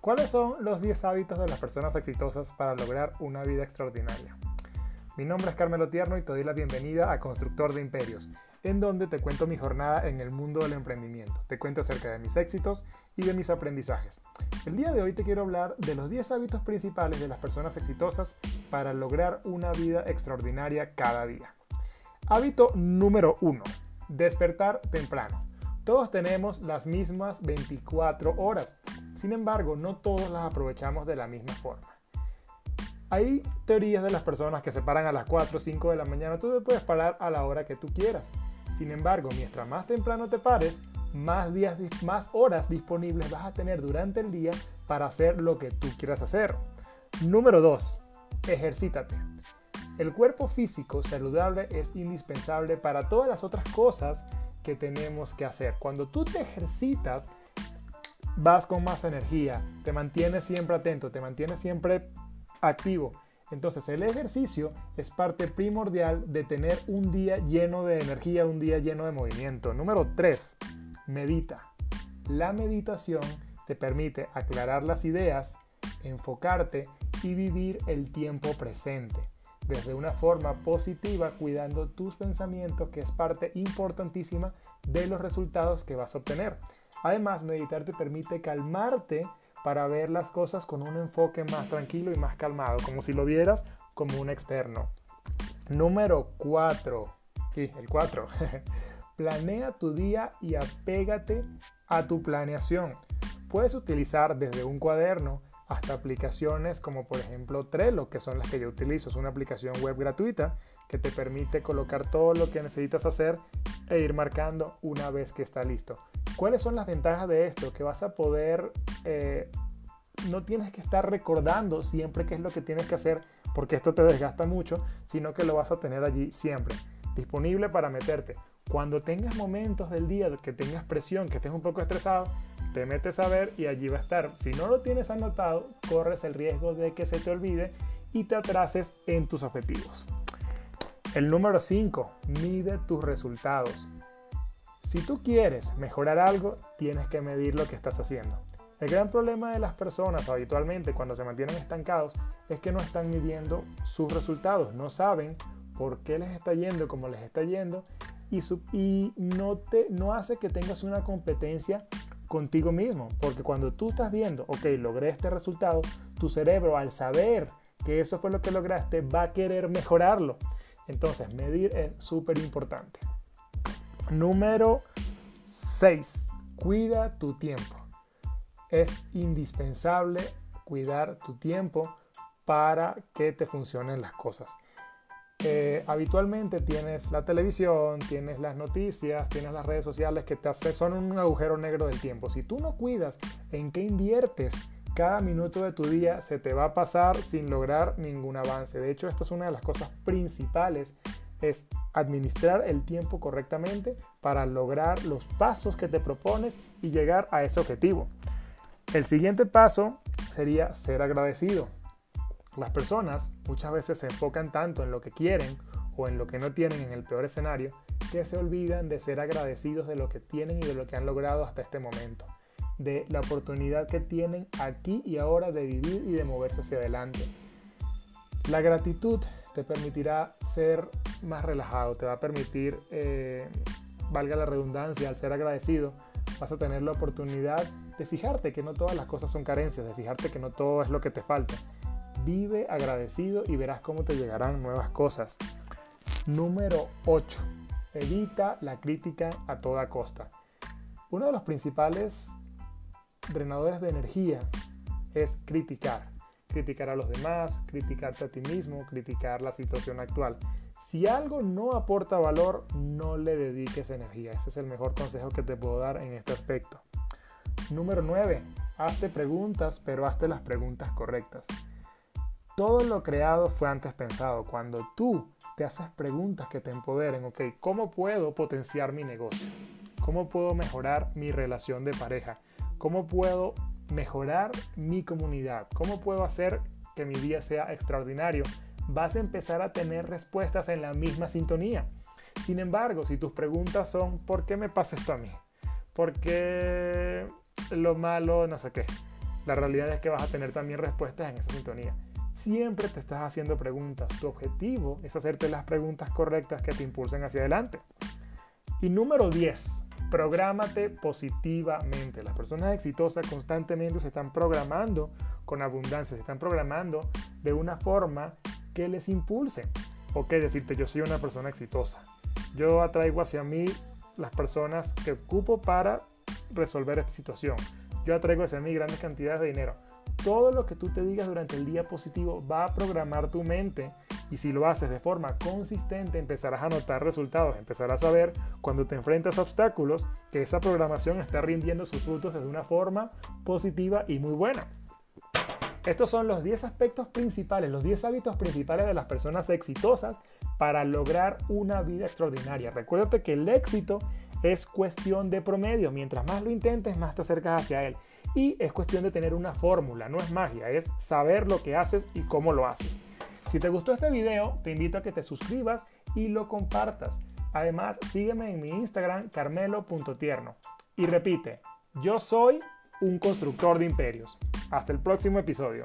¿Cuáles son los 10 hábitos de las personas exitosas para lograr una vida extraordinaria? Mi nombre es Carmelo Tierno y te doy la bienvenida a Constructor de Imperios, en donde te cuento mi jornada en el mundo del emprendimiento. Te cuento acerca de mis éxitos y de mis aprendizajes. El día de hoy te quiero hablar de los 10 hábitos principales de las personas exitosas para lograr una vida extraordinaria cada día. Hábito número 1. Despertar temprano. Todos tenemos las mismas 24 horas sin embargo, no todos las aprovechamos de la misma forma. Hay teorías de las personas que se paran a las 4 o 5 de la mañana. Tú te puedes parar a la hora que tú quieras. Sin embargo, mientras más temprano te pares, más, días, más horas disponibles vas a tener durante el día para hacer lo que tú quieras hacer. Número 2. Ejercítate. El cuerpo físico saludable es indispensable para todas las otras cosas que tenemos que hacer. Cuando tú te ejercitas, vas con más energía, te mantienes siempre atento, te mantienes siempre activo. Entonces el ejercicio es parte primordial de tener un día lleno de energía, un día lleno de movimiento. Número 3. Medita. La meditación te permite aclarar las ideas, enfocarte y vivir el tiempo presente desde una forma positiva, cuidando tus pensamientos, que es parte importantísima de los resultados que vas a obtener. Además, meditar te permite calmarte para ver las cosas con un enfoque más tranquilo y más calmado, como si lo vieras como un externo. Número 4. Sí, el 4. Planea tu día y apégate a tu planeación. Puedes utilizar desde un cuaderno hasta aplicaciones como por ejemplo Trello, que son las que yo utilizo. Es una aplicación web gratuita que te permite colocar todo lo que necesitas hacer e ir marcando una vez que está listo. ¿Cuáles son las ventajas de esto? Que vas a poder, eh, no tienes que estar recordando siempre qué es lo que tienes que hacer porque esto te desgasta mucho, sino que lo vas a tener allí siempre, disponible para meterte. Cuando tengas momentos del día que tengas presión, que estés un poco estresado, te metes a ver y allí va a estar. Si no lo tienes anotado, corres el riesgo de que se te olvide y te atrases en tus objetivos. El número 5, mide tus resultados. Si tú quieres mejorar algo, tienes que medir lo que estás haciendo. El gran problema de las personas habitualmente cuando se mantienen estancados es que no están midiendo sus resultados, no saben por qué les está yendo como les está yendo y, y no, te, no hace que tengas una competencia contigo mismo, porque cuando tú estás viendo, ok, logré este resultado, tu cerebro al saber que eso fue lo que lograste va a querer mejorarlo. Entonces, medir es súper importante. Número 6. Cuida tu tiempo. Es indispensable cuidar tu tiempo para que te funcionen las cosas. Eh, habitualmente tienes la televisión, tienes las noticias, tienes las redes sociales que te hacen, son un agujero negro del tiempo. Si tú no cuidas en qué inviertes cada minuto de tu día se te va a pasar sin lograr ningún avance. De hecho, esta es una de las cosas principales, es administrar el tiempo correctamente para lograr los pasos que te propones y llegar a ese objetivo. El siguiente paso sería ser agradecido. Las personas muchas veces se enfocan tanto en lo que quieren o en lo que no tienen en el peor escenario que se olvidan de ser agradecidos de lo que tienen y de lo que han logrado hasta este momento de la oportunidad que tienen aquí y ahora de vivir y de moverse hacia adelante. La gratitud te permitirá ser más relajado, te va a permitir, eh, valga la redundancia, al ser agradecido, vas a tener la oportunidad de fijarte que no todas las cosas son carencias, de fijarte que no todo es lo que te falta. Vive agradecido y verás cómo te llegarán nuevas cosas. Número 8. Evita la crítica a toda costa. Uno de los principales drenadores de energía es criticar. Criticar a los demás, criticarte a ti mismo, criticar la situación actual. Si algo no aporta valor, no le dediques energía. Ese es el mejor consejo que te puedo dar en este aspecto. Número 9. Hazte preguntas, pero hazte las preguntas correctas. Todo lo creado fue antes pensado. Cuando tú te haces preguntas que te empoderen, ok, ¿cómo puedo potenciar mi negocio? ¿Cómo puedo mejorar mi relación de pareja? ¿Cómo puedo mejorar mi comunidad? ¿Cómo puedo hacer que mi día sea extraordinario? Vas a empezar a tener respuestas en la misma sintonía. Sin embargo, si tus preguntas son ¿por qué me pasa esto a mí? ¿Por qué lo malo no sé qué? la realidad es que vas a tener también respuestas en esa sintonía. Siempre te estás haciendo preguntas. Tu objetivo es hacerte las preguntas correctas que te impulsen hacia adelante. Y número 10, prográmate positivamente. Las personas exitosas constantemente se están programando con abundancia, se están programando de una forma que les impulse. Ok, decirte, yo soy una persona exitosa. Yo atraigo hacia mí las personas que ocupo para resolver esta situación. Yo atraigo hacia mí grandes cantidades de dinero. Todo lo que tú te digas durante el día positivo va a programar tu mente y si lo haces de forma consistente empezarás a notar resultados, empezarás a ver cuando te enfrentas a obstáculos que esa programación está rindiendo sus frutos de una forma positiva y muy buena. Estos son los 10 aspectos principales, los 10 hábitos principales de las personas exitosas para lograr una vida extraordinaria. Recuérdate que el éxito es cuestión de promedio. Mientras más lo intentes, más te acercas hacia él. Y es cuestión de tener una fórmula, no es magia, es saber lo que haces y cómo lo haces. Si te gustó este video, te invito a que te suscribas y lo compartas. Además, sígueme en mi Instagram carmelo.tierno. Y repite, yo soy un constructor de imperios. Hasta el próximo episodio.